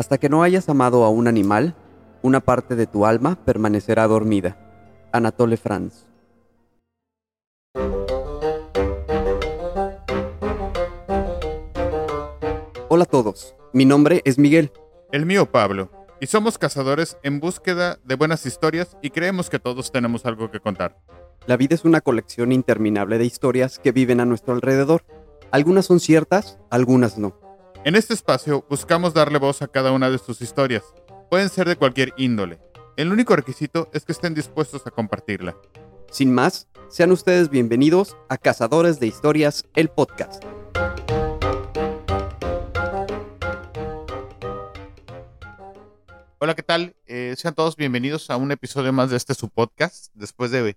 Hasta que no hayas amado a un animal, una parte de tu alma permanecerá dormida. Anatole France. Hola a todos, mi nombre es Miguel. El mío Pablo. Y somos cazadores en búsqueda de buenas historias y creemos que todos tenemos algo que contar. La vida es una colección interminable de historias que viven a nuestro alrededor. Algunas son ciertas, algunas no. En este espacio buscamos darle voz a cada una de sus historias. Pueden ser de cualquier índole. El único requisito es que estén dispuestos a compartirla. Sin más, sean ustedes bienvenidos a Cazadores de Historias, el podcast. Hola, ¿qué tal? Eh, sean todos bienvenidos a un episodio más de este su podcast. Después de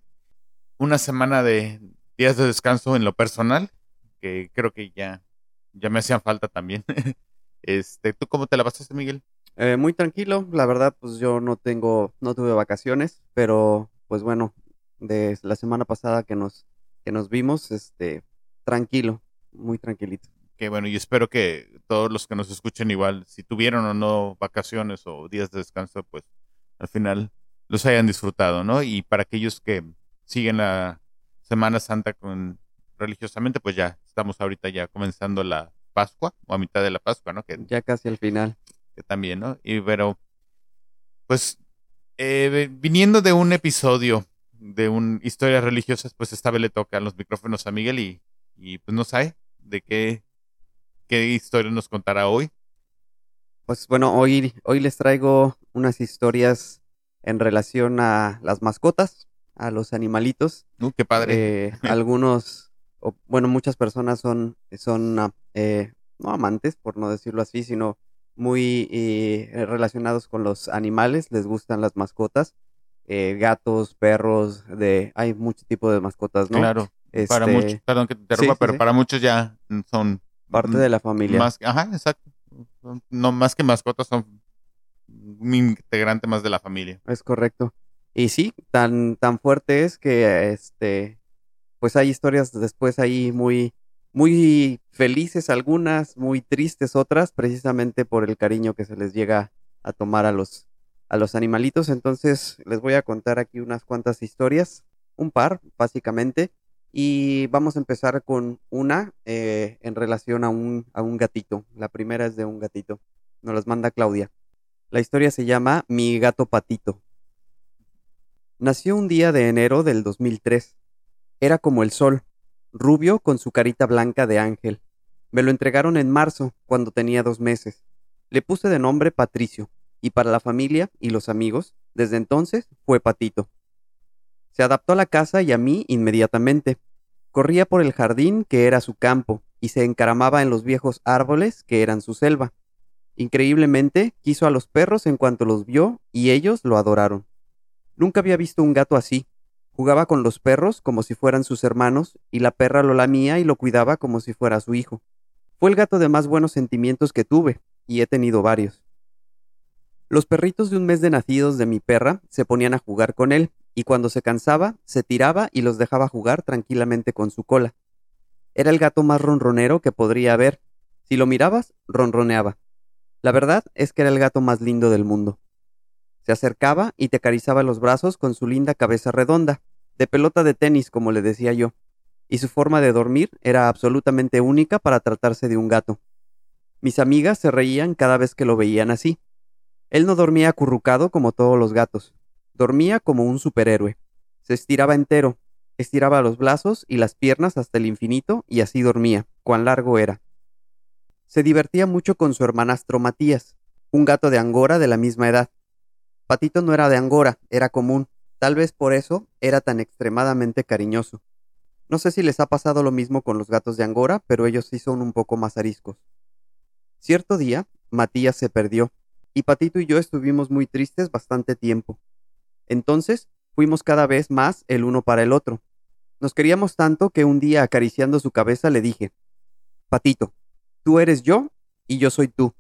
una semana de días de descanso en lo personal, que creo que ya, ya me hacían falta también. este, ¿Tú cómo te la pasaste, Miguel? Eh, muy tranquilo, la verdad, pues yo no tengo, no tuve vacaciones, pero pues bueno, desde la semana pasada que nos, que nos vimos, este, tranquilo, muy tranquilito que bueno, y espero que todos los que nos escuchen igual, si tuvieron o no vacaciones o días de descanso, pues al final los hayan disfrutado, ¿no? Y para aquellos que siguen la Semana Santa con religiosamente, pues ya estamos ahorita ya comenzando la Pascua o a mitad de la Pascua, ¿no? Que, ya casi al final. Que también, ¿no? Y pero, pues, eh, viniendo de un episodio de un historias religiosas, pues esta vez le toca los micrófonos a Miguel y, y pues no sabe de qué ¿Qué historia nos contará hoy? Pues bueno, hoy, hoy les traigo unas historias en relación a las mascotas, a los animalitos. Uh, qué padre. Eh, algunos, bueno, muchas personas son, son ah, eh, no amantes, por no decirlo así, sino muy eh, relacionados con los animales, les gustan las mascotas, gatos, perros, de, hay mucho tipo de mascotas, ¿no? Claro. para este muchos, perdón que te interrumpa, pero para muchos ya son Parte de la familia. Más, ajá, exacto. No más que mascotas, son un integrante más de la familia. Es correcto. Y sí, tan, tan fuerte es que este pues hay historias después ahí muy, muy felices algunas, muy tristes otras, precisamente por el cariño que se les llega a tomar a los, a los animalitos. Entonces les voy a contar aquí unas cuantas historias, un par, básicamente. Y vamos a empezar con una eh, en relación a un, a un gatito. La primera es de un gatito. Nos las manda Claudia. La historia se llama Mi gato patito. Nació un día de enero del 2003. Era como el sol, rubio con su carita blanca de ángel. Me lo entregaron en marzo, cuando tenía dos meses. Le puse de nombre Patricio, y para la familia y los amigos, desde entonces fue Patito. Se adaptó a la casa y a mí inmediatamente. Corría por el jardín, que era su campo, y se encaramaba en los viejos árboles, que eran su selva. Increíblemente, quiso a los perros en cuanto los vio, y ellos lo adoraron. Nunca había visto un gato así. Jugaba con los perros como si fueran sus hermanos, y la perra lo lamía y lo cuidaba como si fuera su hijo. Fue el gato de más buenos sentimientos que tuve, y he tenido varios. Los perritos de un mes de nacidos de mi perra se ponían a jugar con él, y cuando se cansaba, se tiraba y los dejaba jugar tranquilamente con su cola. Era el gato más ronronero que podría haber. Si lo mirabas, ronroneaba. La verdad es que era el gato más lindo del mundo. Se acercaba y te acariciaba los brazos con su linda cabeza redonda, de pelota de tenis, como le decía yo, y su forma de dormir era absolutamente única para tratarse de un gato. Mis amigas se reían cada vez que lo veían así. Él no dormía acurrucado como todos los gatos, Dormía como un superhéroe. Se estiraba entero, estiraba los brazos y las piernas hasta el infinito y así dormía, cuán largo era. Se divertía mucho con su hermanastro Matías, un gato de Angora de la misma edad. Patito no era de Angora, era común, tal vez por eso era tan extremadamente cariñoso. No sé si les ha pasado lo mismo con los gatos de Angora, pero ellos sí son un poco más ariscos. Cierto día, Matías se perdió, y Patito y yo estuvimos muy tristes bastante tiempo. Entonces fuimos cada vez más el uno para el otro. Nos queríamos tanto que un día acariciando su cabeza le dije, Patito, tú eres yo y yo soy tú.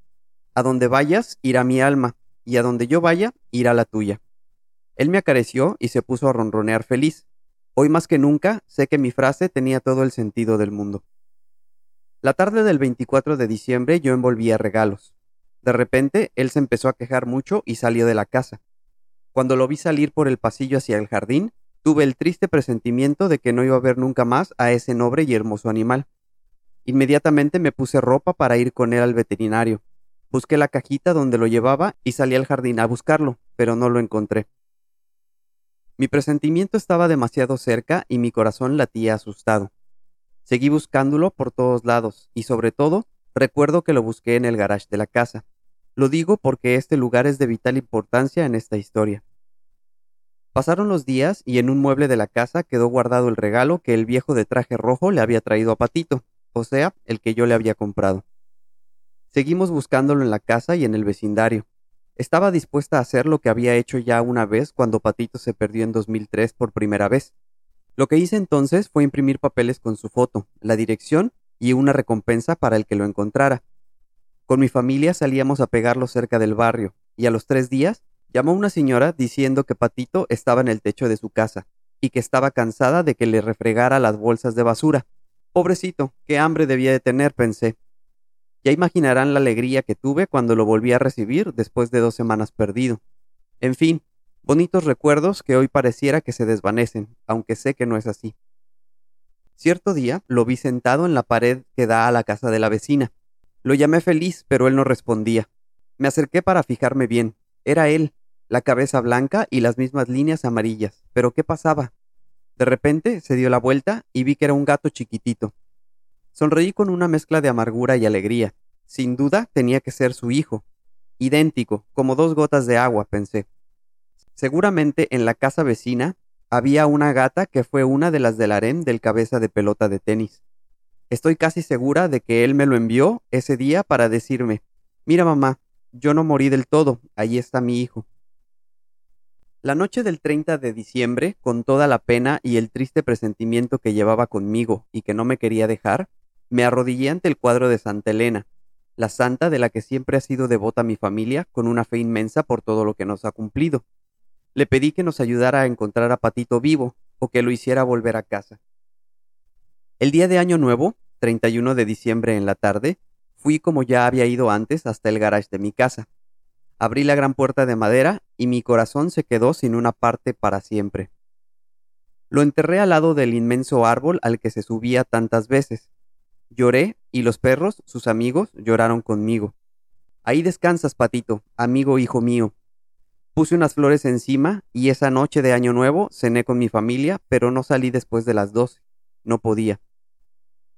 A donde vayas irá mi alma, y a donde yo vaya irá la tuya. Él me acarició y se puso a ronronear feliz. Hoy más que nunca sé que mi frase tenía todo el sentido del mundo. La tarde del 24 de diciembre yo envolvía regalos. De repente, él se empezó a quejar mucho y salió de la casa. Cuando lo vi salir por el pasillo hacia el jardín, tuve el triste presentimiento de que no iba a ver nunca más a ese noble y hermoso animal. Inmediatamente me puse ropa para ir con él al veterinario. Busqué la cajita donde lo llevaba y salí al jardín a buscarlo, pero no lo encontré. Mi presentimiento estaba demasiado cerca y mi corazón latía asustado. Seguí buscándolo por todos lados y sobre todo recuerdo que lo busqué en el garage de la casa. Lo digo porque este lugar es de vital importancia en esta historia. Pasaron los días y en un mueble de la casa quedó guardado el regalo que el viejo de traje rojo le había traído a Patito, o sea, el que yo le había comprado. Seguimos buscándolo en la casa y en el vecindario. Estaba dispuesta a hacer lo que había hecho ya una vez cuando Patito se perdió en 2003 por primera vez. Lo que hice entonces fue imprimir papeles con su foto, la dirección y una recompensa para el que lo encontrara. Con mi familia salíamos a pegarlo cerca del barrio, y a los tres días llamó una señora diciendo que Patito estaba en el techo de su casa, y que estaba cansada de que le refregara las bolsas de basura. Pobrecito, qué hambre debía de tener, pensé. Ya imaginarán la alegría que tuve cuando lo volví a recibir después de dos semanas perdido. En fin, bonitos recuerdos que hoy pareciera que se desvanecen, aunque sé que no es así. Cierto día lo vi sentado en la pared que da a la casa de la vecina. Lo llamé feliz, pero él no respondía. Me acerqué para fijarme bien. Era él, la cabeza blanca y las mismas líneas amarillas. Pero ¿qué pasaba? De repente se dio la vuelta y vi que era un gato chiquitito. Sonreí con una mezcla de amargura y alegría. Sin duda tenía que ser su hijo. Idéntico, como dos gotas de agua, pensé. Seguramente en la casa vecina había una gata que fue una de las del harem del cabeza de pelota de tenis. Estoy casi segura de que él me lo envió ese día para decirme, mira mamá, yo no morí del todo, ahí está mi hijo. La noche del 30 de diciembre, con toda la pena y el triste presentimiento que llevaba conmigo y que no me quería dejar, me arrodillé ante el cuadro de Santa Elena, la santa de la que siempre ha sido devota mi familia, con una fe inmensa por todo lo que nos ha cumplido. Le pedí que nos ayudara a encontrar a Patito vivo, o que lo hiciera volver a casa. El día de Año Nuevo, 31 de diciembre en la tarde, fui como ya había ido antes hasta el garage de mi casa. Abrí la gran puerta de madera y mi corazón se quedó sin una parte para siempre. Lo enterré al lado del inmenso árbol al que se subía tantas veces, Lloré y los perros, sus amigos, lloraron conmigo. Ahí descansas, Patito, amigo hijo mío. Puse unas flores encima y esa noche de Año Nuevo cené con mi familia, pero no salí después de las doce. No podía.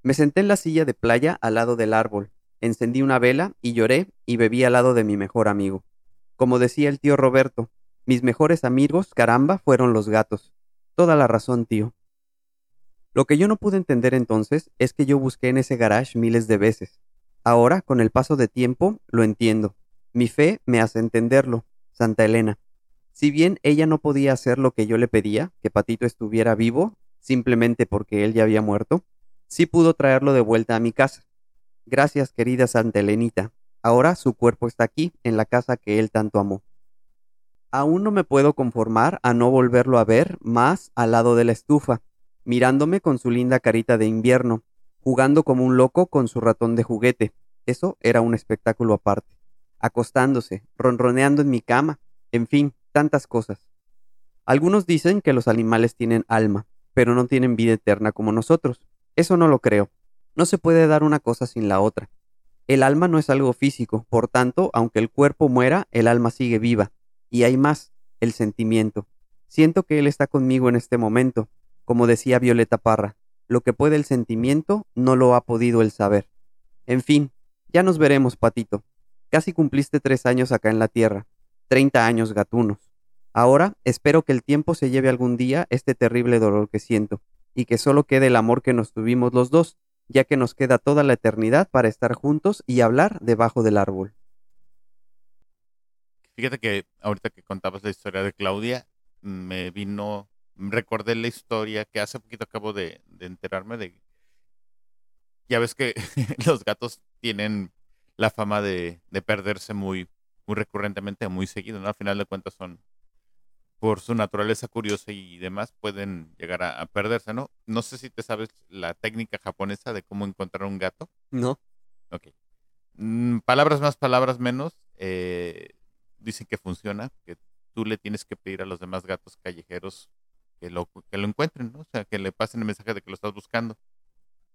Me senté en la silla de playa al lado del árbol, encendí una vela y lloré y bebí al lado de mi mejor amigo. Como decía el tío Roberto, mis mejores amigos, caramba, fueron los gatos. Toda la razón, tío. Lo que yo no pude entender entonces es que yo busqué en ese garage miles de veces. Ahora, con el paso de tiempo, lo entiendo. Mi fe me hace entenderlo. Santa Elena. Si bien ella no podía hacer lo que yo le pedía, que Patito estuviera vivo, simplemente porque él ya había muerto, sí pudo traerlo de vuelta a mi casa. Gracias, querida Santa Elenita. Ahora su cuerpo está aquí, en la casa que él tanto amó. Aún no me puedo conformar a no volverlo a ver más al lado de la estufa, mirándome con su linda carita de invierno, jugando como un loco con su ratón de juguete. Eso era un espectáculo aparte. Acostándose, ronroneando en mi cama, en fin, tantas cosas. Algunos dicen que los animales tienen alma, pero no tienen vida eterna como nosotros. Eso no lo creo. No se puede dar una cosa sin la otra. El alma no es algo físico, por tanto, aunque el cuerpo muera, el alma sigue viva. Y hay más, el sentimiento. Siento que Él está conmigo en este momento, como decía Violeta Parra, lo que puede el sentimiento no lo ha podido el saber. En fin, ya nos veremos, Patito. Casi cumpliste tres años acá en la tierra, treinta años gatunos. Ahora espero que el tiempo se lleve algún día este terrible dolor que siento, y que solo quede el amor que nos tuvimos los dos, ya que nos queda toda la eternidad para estar juntos y hablar debajo del árbol. Fíjate que ahorita que contabas la historia de Claudia, me vino recordé la historia que hace poquito acabo de, enterarme de... Ya ves que los gatos tienen la fama de, perderse muy, muy recurrentemente, muy seguido, ¿no? Al final de cuentas son, por su naturaleza curiosa y demás, pueden llegar a, perderse, ¿no? No sé si te sabes la técnica japonesa de cómo encontrar un gato. No. Ok. Mm, palabras más, palabras menos. eh, dicen que funciona, que tú le tienes que pedir a los demás gatos callejeros que lo, que lo encuentren, ¿no? O sea, que le pasen el mensaje de que lo estás buscando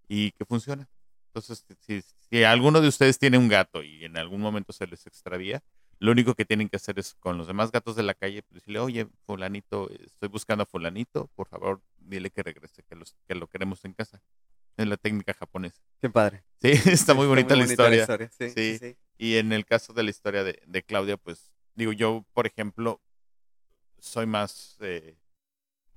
y que funciona. Entonces, si, si alguno de ustedes tiene un gato y en algún momento se les extravía, lo único que tienen que hacer es con los demás gatos de la calle, pues, decirle, oye, fulanito, estoy buscando a fulanito, por favor, dile que regrese, que, los, que lo queremos en casa. Es la técnica japonesa. Qué padre. Sí, está muy bonita, la, historia. Sí, sí, sí. Y en el caso de la historia de, de Claudia, pues digo, yo, por ejemplo, soy más, eh,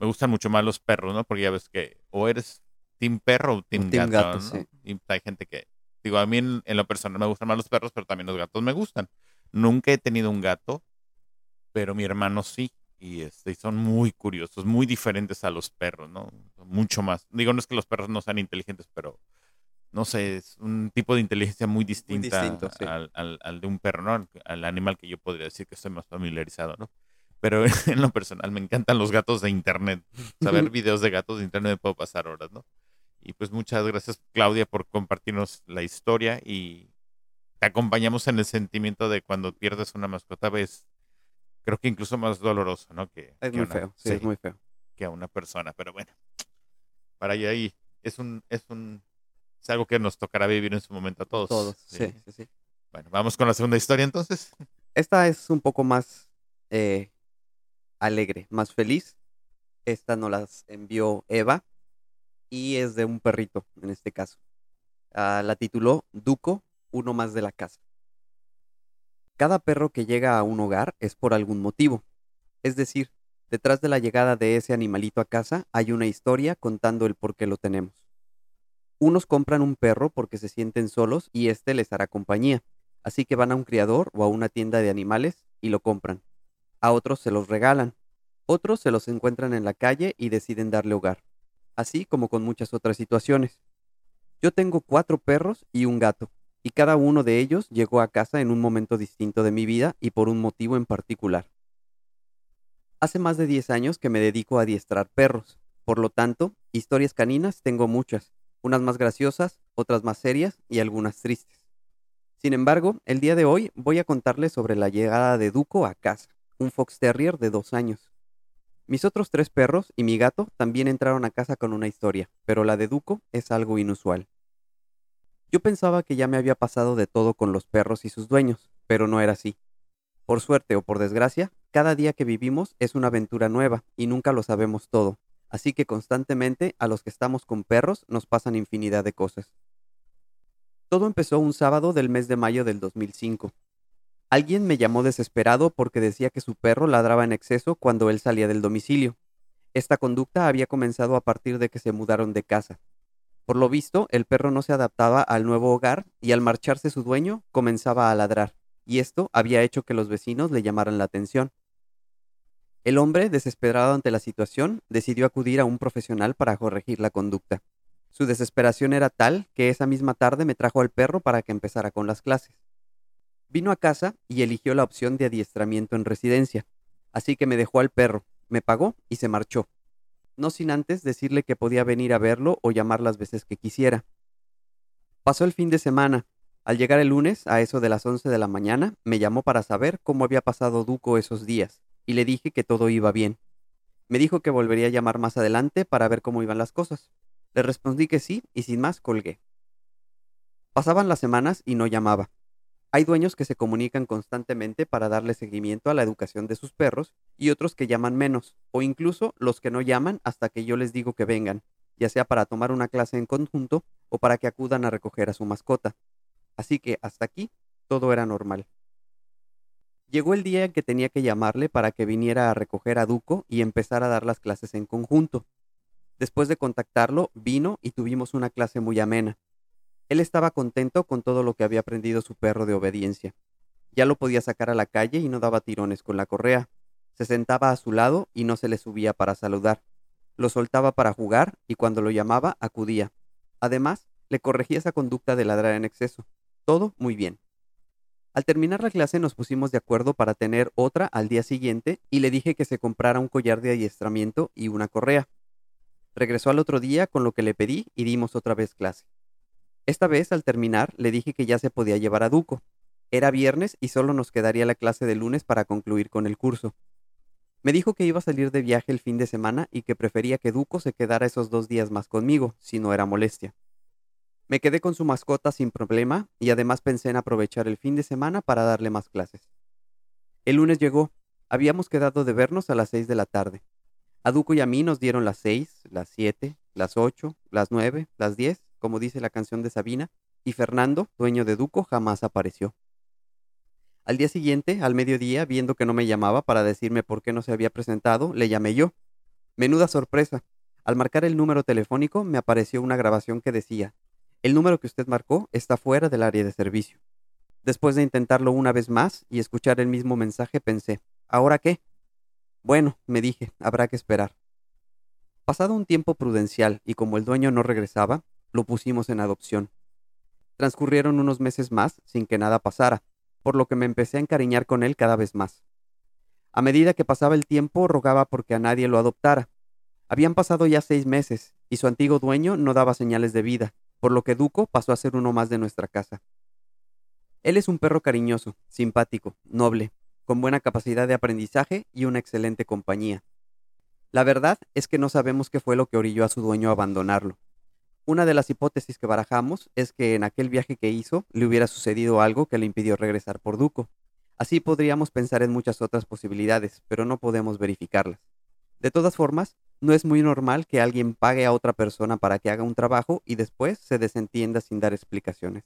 me gustan mucho más los perros, ¿no? Porque ya ves que o eres team perro o team, team gato, gato, ¿no? sí. Y hay gente que, digo, a mí en, en lo personal me gustan más los perros, pero también los gatos me gustan. Nunca he tenido un gato, pero mi hermano sí. Y este, y son muy curiosos, muy diferentes a los perros, ¿no? Mucho más. Digo, no es que los perros no sean inteligentes, pero no sé, es un tipo de inteligencia muy distinta distinto, sí. al, al- al de un perro, ¿no? Al, al animal que yo podría decir que estoy más familiarizado, ¿no? Pero en lo personal me encantan los gatos de internet. Saber videos de gatos de internet me puedo pasar horas, ¿no? Y pues muchas gracias, Claudia, por compartirnos la historia y te acompañamos en el sentimiento de cuando pierdes una mascota, ves, creo que incluso más doloroso, ¿no? Que, Es que muy una- feo, sí, sí, es muy feo. que a una persona, pero bueno, para allá ahí es un, es un, es algo que nos tocará vivir en su momento a todos. Todos, sí, sí, sí. Bueno, vamos con la segunda historia entonces. Esta es un poco más eh, alegre, más feliz. Esta nos las envió Eva y es de un perrito en este caso. Ah, la tituló Duco, uno más de la casa. Cada perro que llega a un hogar es por algún motivo. Es decir, detrás de la llegada de ese animalito a casa hay una historia contando el por qué lo tenemos. Unos compran un perro porque se sienten solos y éste les hará compañía así que van a un criador o a una tienda de animales y lo compran. A otros se los regalan. Otros se los encuentran en la calle y deciden darle hogar. Así como con muchas otras situaciones. Yo tengo cuatro perros y un gato, y cada uno de ellos llegó a casa en un momento distinto de mi vida y por un motivo en particular. Hace más de 10 años que me dedico a adiestrar perros. Por lo tanto, historias caninas tengo muchas, unas más graciosas, otras más serias y algunas tristes. Sin embargo, el día de hoy voy a contarles sobre la llegada de Duco a casa, un Fox Terrier de dos años. Mis otros tres perros y mi gato también entraron a casa con una historia, pero la de Duco es algo inusual. Yo pensaba que ya me había pasado de todo con los perros y sus dueños, pero no era así. Por suerte o por desgracia, cada día que vivimos es una aventura nueva y nunca lo sabemos todo, así que constantemente a los que estamos con perros nos pasan infinidad de cosas. Todo empezó un sábado del mes de mayo del 2005. Alguien me llamó desesperado porque decía que su perro ladraba en exceso cuando él salía del domicilio. Esta conducta había comenzado a partir de que se mudaron de casa. Por lo visto, el perro no se adaptaba al nuevo hogar y al marcharse su dueño comenzaba a ladrar, y esto había hecho que los vecinos le llamaran la atención. El hombre, desesperado ante la situación, decidió acudir a un profesional para corregir la conducta. Su desesperación era tal que esa misma tarde me trajo al perro para que empezara con las clases. Vino a casa y eligió la opción de adiestramiento en residencia, así que me dejó al perro, me pagó y se marchó, no sin antes decirle que podía venir a verlo o llamar las veces que quisiera. Pasó el fin de semana. Al llegar el lunes, a eso de las 11 de la mañana, me llamó para saber cómo había pasado Duco esos días, y le dije que todo iba bien. Me dijo que volvería a llamar más adelante para ver cómo iban las cosas. Le respondí que sí y sin más colgué. Pasaban las semanas y no llamaba. Hay dueños que se comunican constantemente para darle seguimiento a la educación de sus perros y otros que llaman menos, o incluso los que no llaman hasta que yo les digo que vengan, ya sea para tomar una clase en conjunto o para que acudan a recoger a su mascota. Así que hasta aquí todo era normal. Llegó el día en que tenía que llamarle para que viniera a recoger a Duco y empezar a dar las clases en conjunto. Después de contactarlo, vino y tuvimos una clase muy amena. Él estaba contento con todo lo que había aprendido su perro de obediencia. Ya lo podía sacar a la calle y no daba tirones con la correa. Se sentaba a su lado y no se le subía para saludar. Lo soltaba para jugar y cuando lo llamaba acudía. Además, le corregía esa conducta de ladrar en exceso. Todo muy bien. Al terminar la clase nos pusimos de acuerdo para tener otra al día siguiente y le dije que se comprara un collar de adiestramiento y una correa. Regresó al otro día con lo que le pedí y dimos otra vez clase. Esta vez, al terminar, le dije que ya se podía llevar a Duco. Era viernes y solo nos quedaría la clase de lunes para concluir con el curso. Me dijo que iba a salir de viaje el fin de semana y que prefería que Duco se quedara esos dos días más conmigo, si no era molestia. Me quedé con su mascota sin problema y además pensé en aprovechar el fin de semana para darle más clases. El lunes llegó. Habíamos quedado de vernos a las seis de la tarde. A Duco y a mí nos dieron las seis, las siete, las ocho, las nueve, las diez, como dice la canción de Sabina, y Fernando, dueño de Duco, jamás apareció. Al día siguiente, al mediodía, viendo que no me llamaba para decirme por qué no se había presentado, le llamé yo. Menuda sorpresa. Al marcar el número telefónico me apareció una grabación que decía, el número que usted marcó está fuera del área de servicio. Después de intentarlo una vez más y escuchar el mismo mensaje pensé, ¿ahora qué? Bueno, me dije, habrá que esperar. Pasado un tiempo prudencial y como el dueño no regresaba, lo pusimos en adopción. Transcurrieron unos meses más sin que nada pasara, por lo que me empecé a encariñar con él cada vez más. A medida que pasaba el tiempo, rogaba porque a nadie lo adoptara. Habían pasado ya seis meses, y su antiguo dueño no daba señales de vida, por lo que Duco pasó a ser uno más de nuestra casa. Él es un perro cariñoso, simpático, noble, con buena capacidad de aprendizaje y una excelente compañía. La verdad es que no sabemos qué fue lo que orilló a su dueño a abandonarlo. Una de las hipótesis que barajamos es que en aquel viaje que hizo le hubiera sucedido algo que le impidió regresar por Duco. Así podríamos pensar en muchas otras posibilidades, pero no podemos verificarlas. De todas formas, no es muy normal que alguien pague a otra persona para que haga un trabajo y después se desentienda sin dar explicaciones.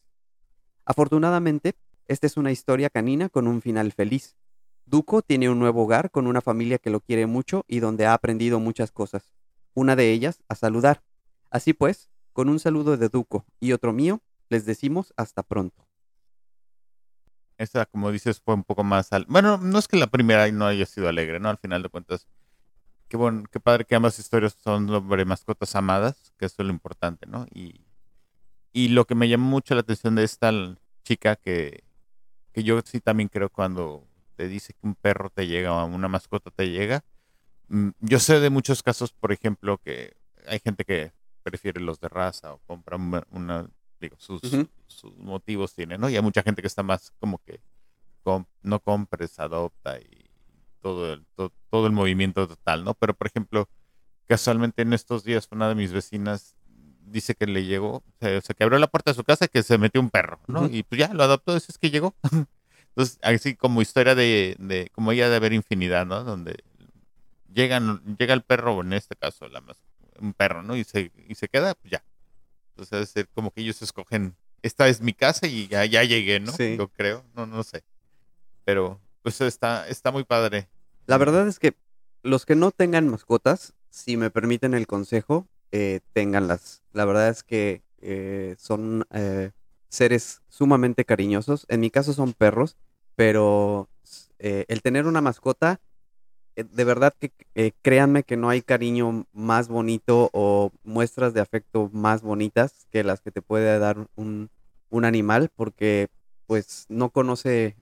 Afortunadamente, esta es una historia canina con un final feliz. Duco tiene un nuevo hogar con una familia que lo quiere mucho y donde ha aprendido muchas cosas. Una de ellas, a saludar. Así pues, con un saludo de Duco y otro mío, les decimos hasta pronto. Esta, como dices, fue un poco más... Al... Bueno, no es que la primera no haya sido alegre, ¿no? Al final de cuentas, qué, bueno, qué padre que ambas historias son sobre mascotas amadas, que eso es lo importante, ¿no? Y, y lo que me llamó mucho la atención de esta chica, que, que yo sí también creo cuando te dice que un perro te llega o una mascota te llega, mm, yo sé de muchos casos, por ejemplo, que hay gente que prefiere los de raza o compra una, digo, sus, sus motivos tiene, ¿no? Y hay mucha gente que está más como que no compres, adopta y todo el, todo, el movimiento total, ¿no? Pero, por ejemplo, casualmente en estos días una de mis vecinas dice que le llegó, o sea, que abrió la puerta de su casa y que se metió un perro, ¿no? Y pues ya lo adoptó, eso es que llegó. Entonces, así como historia de, de, como ella de haber infinidad, ¿no? Donde llegan, llega el perro, en este caso la más un perro, ¿no? Y se, y se queda, pues ya. Entonces, es como que ellos escogen, esta es mi casa y ya, ya llegué, ¿no? Sí. Yo creo, no, no sé. Pero, pues está, está muy padre. La verdad es que los que no tengan mascotas, si me permiten el consejo, eh, ténganlas. La verdad es que eh, son eh, seres sumamente cariñosos. En mi caso son perros, pero eh, el tener una mascota de verdad que eh, créanme que no hay cariño más bonito o muestras de afecto más bonitas que las que te puede dar un, un animal porque pues no conoce,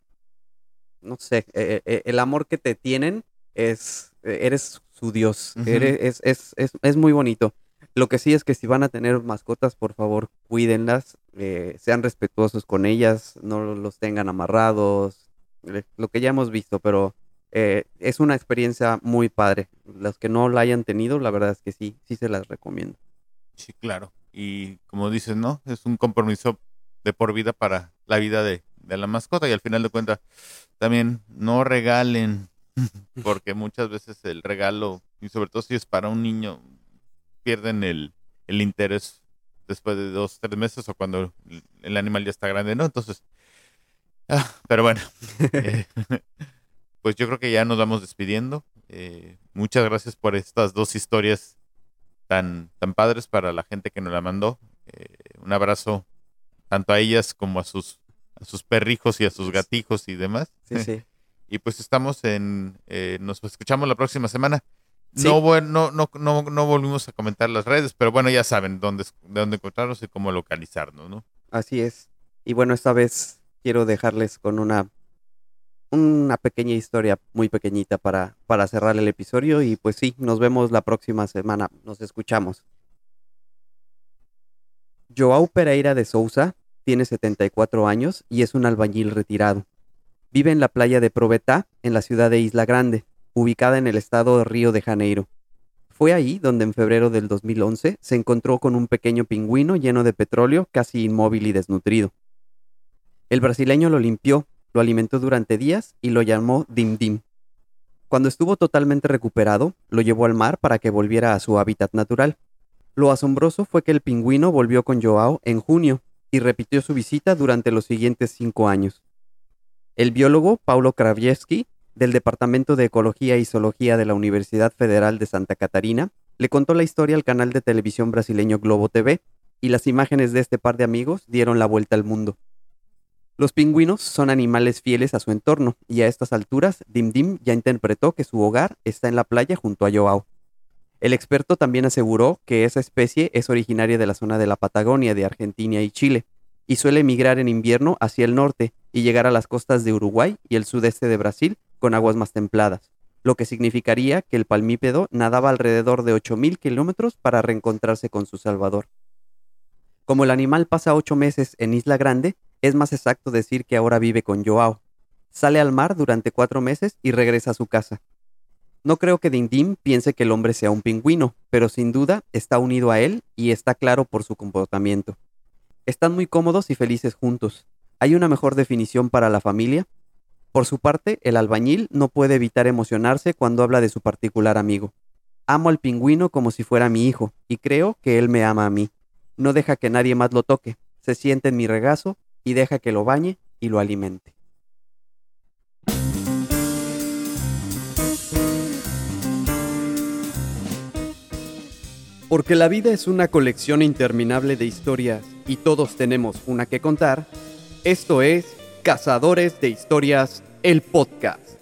no sé, eh, el amor que te tienen es, eres su Dios, eres, es, es, es, muy bonito. Lo que sí es que si van a tener mascotas, por favor, cuídenlas, sean respetuosos con ellas, no los tengan amarrados, lo que ya hemos visto, pero eh, es una experiencia muy padre. Los que no la hayan tenido, la verdad es que sí, sí se las recomiendo. Sí, claro. Y como dices, ¿no? Es un compromiso de por vida para la vida de, la mascota y al final de cuentas también no regalen, porque muchas veces el regalo, y sobre todo si es para un niño, pierden el, el interés después de dos, tres meses o cuando el animal ya está grande, ¿no? Entonces, ah, pero bueno, eh, pues yo creo que ya nos vamos despidiendo. Eh, muchas gracias por estas dos historias tan, tan padres para la gente que nos la mandó. Eh, un abrazo tanto a ellas como a sus, a sus perrijos y a sus gatijos y demás. Sí, sí. y pues estamos en, eh, nos escuchamos la próxima semana. No, no, no, no, no volvimos a comentar las redes, pero bueno, ya saben dónde, dónde encontrarnos y cómo localizarnos, ¿no? Así es. Y bueno, esta vez quiero dejarles con una una pequeña historia muy pequeñita para, para cerrar el episodio y pues sí, nos vemos la próxima semana, nos escuchamos. Joao Pereira de Souza tiene 74 años y es un albañil retirado. Vive en la playa de Provetá, en la ciudad de Isla Grande, ubicada en el estado de Río de Janeiro. Fue ahí donde en febrero del 2011 se encontró con un pequeño pingüino lleno de petróleo, casi inmóvil y desnutrido. El brasileño lo limpió, lo alimentó durante días y lo llamó Dim Dim. Cuando estuvo totalmente recuperado, lo llevó al mar para que volviera a su hábitat natural. Lo asombroso fue que el pingüino volvió con Joao en junio y repitió su visita durante los siguientes cinco años. El biólogo Paulo Kraviewski, del Departamento de Ecología y Zoología de la Universidad Federal de Santa Catarina, le contó la historia al canal de televisión brasileño Globo TV, y las imágenes de este par de amigos dieron la vuelta al mundo. Los pingüinos son animales fieles a su entorno, y a estas alturas Dim Dim ya interpretó que su hogar está en la playa junto a Joao. El experto también aseguró que esa especie es originaria de la zona de la Patagonia de Argentina y Chile, y suele migrar en invierno hacia el norte y llegar a las costas de Uruguay y el sudeste de Brasil con aguas más templadas, lo que significaría que el palmípedo nadaba alrededor de 8.000 kilómetros para reencontrarse con su salvador. Como el animal pasa ocho meses en Isla Grande, es más exacto decir que ahora vive con Joao. Sale al mar durante cuatro meses y regresa a su casa. No creo que Dindim piense que el hombre sea un pingüino, pero sin duda está unido a él y está claro por su comportamiento. Están muy cómodos y felices juntos. ¿Hay una mejor definición para la familia? Por su parte, el albañil no puede evitar emocionarse cuando habla de su particular amigo. Amo al pingüino como si fuera mi hijo, y creo que él me ama a mí. No deja que nadie más lo toque, se siente en mi regazo y deja que lo bañe y lo alimente. Porque la vida es una colección interminable de historias y todos tenemos una que contar, esto es Cazadores de Historias, el podcast.